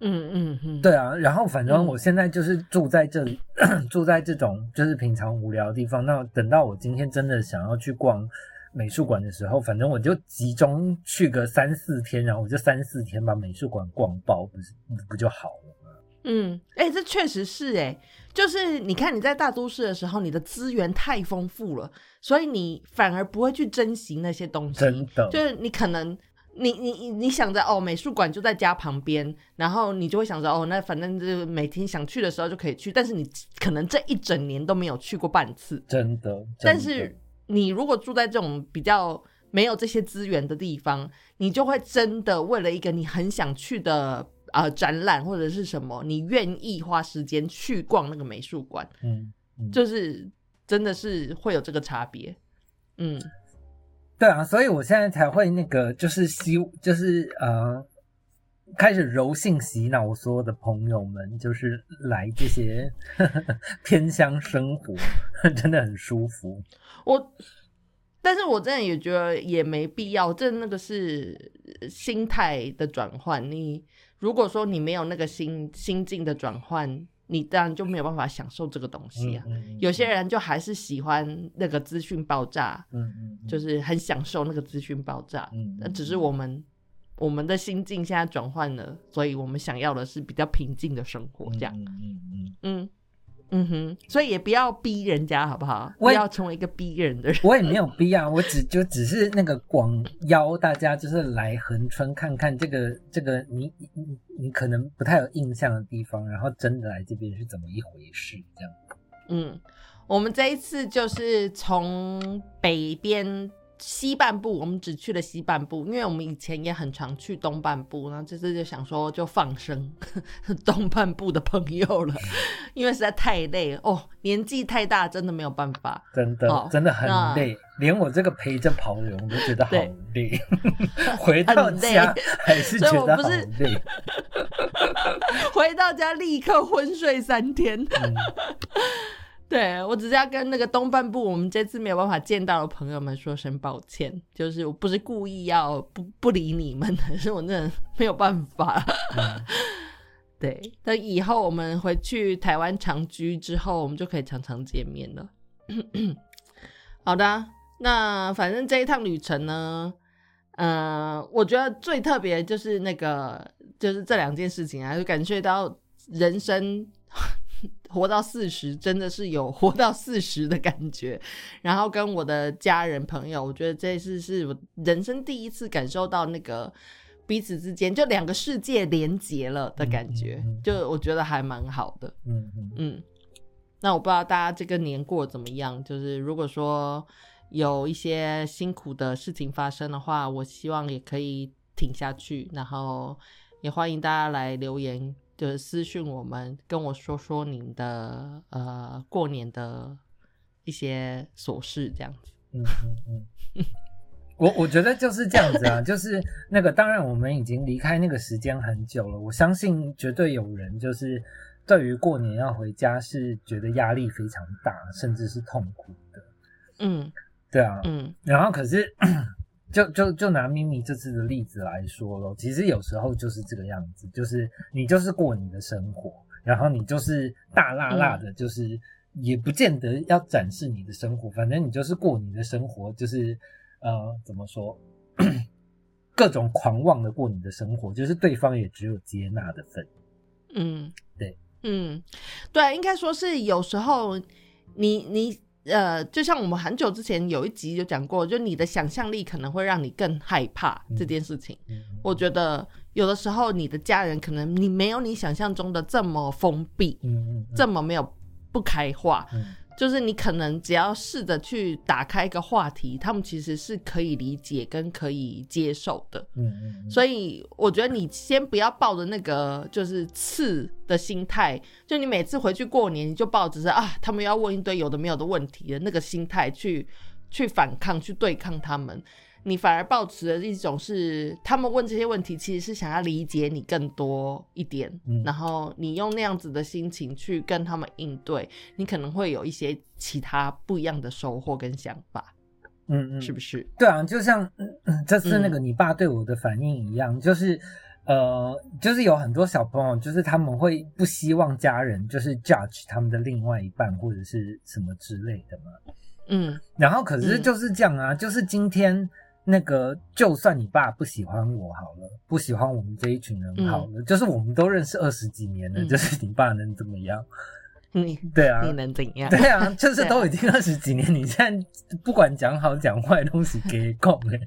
嗯嗯嗯，对啊。然后反正我现在就是住在这里，住在这种就是平常无聊的地方。那等到我今天真的想要去逛美术馆的时候，反正我就集中去个三四天，然后我就三四天把美术馆逛爆，不是不就好了吗？嗯，哎，这确实是哎，就是你看你在大都市的时候，你的资源太丰富了，所以你反而不会去珍惜那些东西。真的，就是你可能。你你你你想着哦，美术馆就在家旁边，然后你就会想着哦，那反正就每天想去的时候就可以去，但是你可能这一整年都没有去过半次，真的。但是你如果住在这种比较没有这些资源的地方，你就会真的为了一个你很想去的呃展览或者是什么，你愿意花时间去逛那个美术馆，嗯，就是真的是会有这个差别，嗯。对啊，所以我现在才会那个，就是希，就是呃，开始柔性洗脑我所有的朋友们，就是来这些 偏乡生活，真的很舒服。我，但是我真的也觉得也没必要，这那个是心态的转换。你如果说你没有那个心心境的转换。你当然就没有办法享受这个东西啊。有些人就还是喜欢那个资讯爆炸，嗯嗯，就是很享受那个资讯爆炸。嗯，那只是我们我们的心境现在转换了，所以我们想要的是比较平静的生活，这样。嗯嗯嗯。嗯哼，所以也不要逼人家，好不好？不要成为一个逼人的人。我也没有逼啊，我只就只是那个广邀大家，就是来横村看看这个这个你你你可能不太有印象的地方，然后真的来这边是怎么一回事？这样。嗯，我们这一次就是从北边。西半部我们只去了西半部，因为我们以前也很常去东半部，然后这次就想说就放生 东半部的朋友了，因为实在太累哦，年纪太大，真的没有办法，真的真的很累，连我这个陪着跑的人我都觉得好累，回到家还是觉得好累，回到家立刻昏睡三天。对我只是要跟那个东半部我们这次没有办法见到的朋友们说声抱歉，就是我不是故意要不不理你们，是我真的没有办法。对，等以后我们回去台湾长居之后，我们就可以常常见面了。好的，那反正这一趟旅程呢，呃，我觉得最特别就是那个，就是这两件事情啊，就感觉到人生。活到四十，真的是有活到四十的感觉。然后跟我的家人朋友，我觉得这次是我人生第一次感受到那个彼此之间就两个世界连结了的感觉，就我觉得还蛮好的。嗯嗯嗯。那我不知道大家这个年过怎么样？就是如果说有一些辛苦的事情发生的话，我希望也可以挺下去。然后也欢迎大家来留言。就是私讯我们，跟我说说您的呃过年的一些琐事，这样子。嗯嗯嗯，我我觉得就是这样子啊，就是那个，当然我们已经离开那个时间很久了，我相信绝对有人就是对于过年要回家是觉得压力非常大，甚至是痛苦的。嗯，对啊，嗯，然后可是。就就就拿咪咪这次的例子来说咯，其实有时候就是这个样子，就是你就是过你的生活，然后你就是大辣辣的，就是也不见得要展示你的生活，反正你就是过你的生活，就是呃怎么说，各种狂妄的过你的生活，就是对方也只有接纳的份。嗯，对，嗯，对，应该说是有时候你你。呃，就像我们很久之前有一集就讲过，就你的想象力可能会让你更害怕这件事情。我觉得有的时候你的家人可能你没有你想象中的这么封闭，这么没有不开化。就是你可能只要试着去打开一个话题，他们其实是可以理解跟可以接受的。嗯嗯。所以我觉得你先不要抱着那个就是刺的心态，就你每次回去过年，你就抱着是啊，他们要问一堆有的没有的问题的那个心态去去反抗、去对抗他们。你反而保持的一种是，他们问这些问题，其实是想要理解你更多一点，然后你用那样子的心情去跟他们应对，你可能会有一些其他不一样的收获跟想法，嗯嗯，是不是？对啊，就像这次那个你爸对我的反应一样，就是呃，就是有很多小朋友，就是他们会不希望家人就是 judge 他们的另外一半或者是什么之类的嘛。嗯，然后可是就是这样啊，就是今天那个，就算你爸不喜欢我好了，不喜欢我们这一群人好了，就是我们都认识二十几年了，就是你爸能怎么样？你 对啊，你能怎样？对啊，就是都已经二十几年，你现在不管讲好讲坏东西给供哎，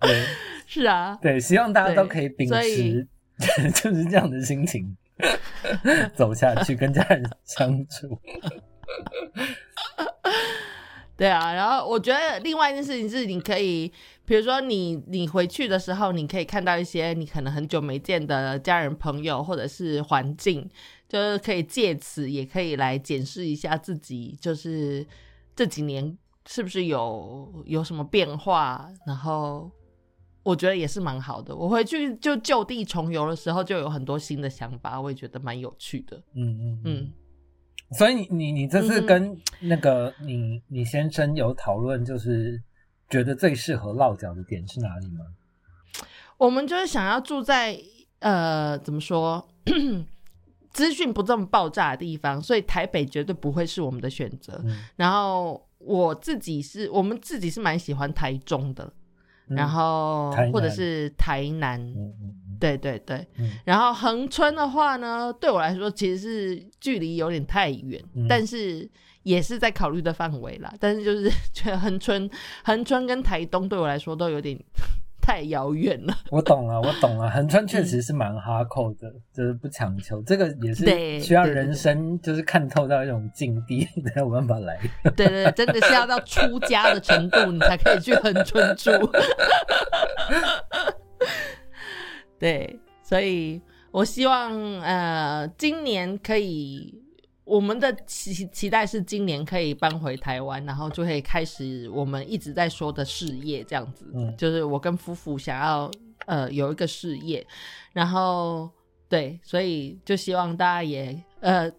对，是啊，对，希望大家都可以秉持就是这样的心情走下去，跟家人相处。对啊，然后我觉得另外一件事情是，你可以，比如说你你回去的时候，你可以看到一些你可能很久没见的家人朋友，或者是环境，就是可以借此也可以来检视一下自己，就是这几年是不是有有什么变化。然后我觉得也是蛮好的。我回去就就地重游的时候，就有很多新的想法，我也觉得蛮有趣的。嗯嗯嗯。所以你你你这次跟那个你你先生有讨论，就是觉得最适合落脚的点是哪里吗？我们就是想要住在呃怎么说，资讯不这么爆炸的地方，所以台北绝对不会是我们的选择。然后我自己是我们自己是蛮喜欢台中的，然后或者是台南。对对对，然后横村的话呢，对我来说其实是距离有点太远，但是也是在考虑的范围啦。但是就是觉得横村、横村跟台东对我来说都有点太遥远了。我懂了，我懂了，横村确实是蛮哈扣的，就是不强求，这个也是需要人生就是看透到一种境地才有办法来。对对，真的是要到出家的程度，你才可以去横村住。对，所以我希望呃，今年可以，我们的期期待是今年可以搬回台湾，然后就可以开始我们一直在说的事业，这样子，就是我跟夫妇想要呃有一个事业，然后对，所以就希望大家也呃。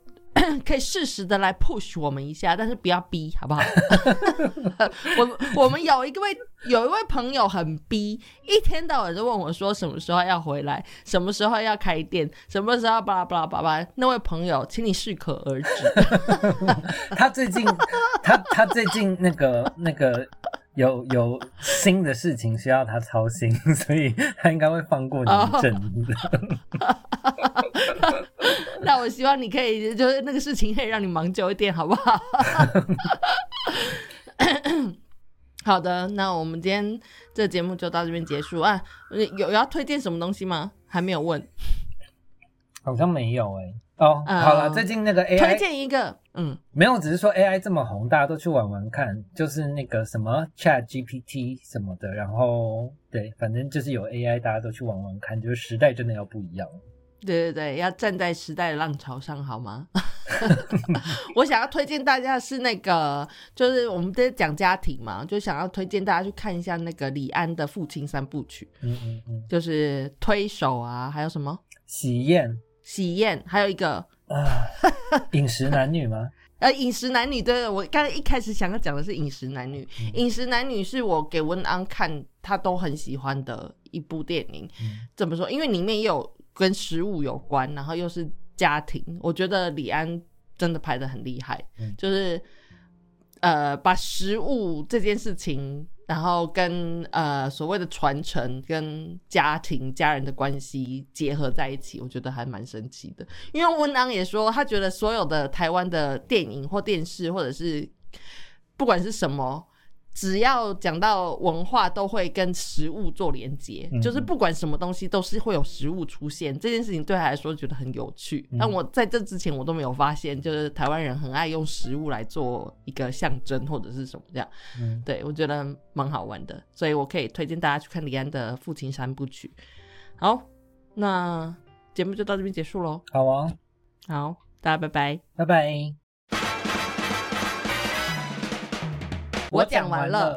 可以适时的来 push 我们一下，但是不要逼，好不好？我我们有一位有一位朋友很逼，一天到晚就问我说什么时候要回来，什么时候要开店，什么时候巴拉巴拉巴拉。那位朋友，请你适可而止。他最近他他最近那个那个有有新的事情需要他操心，所以他应该会放过你一阵子。那我希望你可以，就是那个事情可以让你忙久一点，好不好？好的，那我们今天这节目就到这边结束啊。有要推荐什么东西吗？还没有问，好像没有哎。哦，好了，最近那个 AI 推荐一个，嗯，没有，只是说 AI 这么红，大家都去玩玩看，就是那个什么 Chat GPT 什么的，然后对，反正就是有 AI，大家都去玩玩看，就是时代真的要不一样。对对对，要站在时代的浪潮上，好吗？我想要推荐大家是那个，就是我们在讲家庭嘛，就想要推荐大家去看一下那个李安的父亲三部曲。嗯嗯嗯，就是推手啊，还有什么喜宴、喜宴，还有一个啊，饮食男女吗？呃，饮食男女，对我刚才一开始想要讲的是饮食男女。饮食男女是我给温安看，他都很喜欢的一部电影。怎么说？因为里面也有。跟食物有关，然后又是家庭，我觉得李安真的拍的很厉害，就是呃把食物这件事情，然后跟呃所谓的传承跟家庭家人的关系结合在一起，我觉得还蛮神奇的。因为温安也说，他觉得所有的台湾的电影或电视或者是不管是什么。只要讲到文化，都会跟食物做连接，就是不管什么东西都是会有食物出现。这件事情对他来说觉得很有趣，但我在这之前我都没有发现，就是台湾人很爱用食物来做一个象征或者是什么这样。对我觉得蛮好玩的，所以我可以推荐大家去看李安的《父亲三部曲》。好，那节目就到这边结束喽。好啊，好，大家拜拜，拜拜。我讲完了。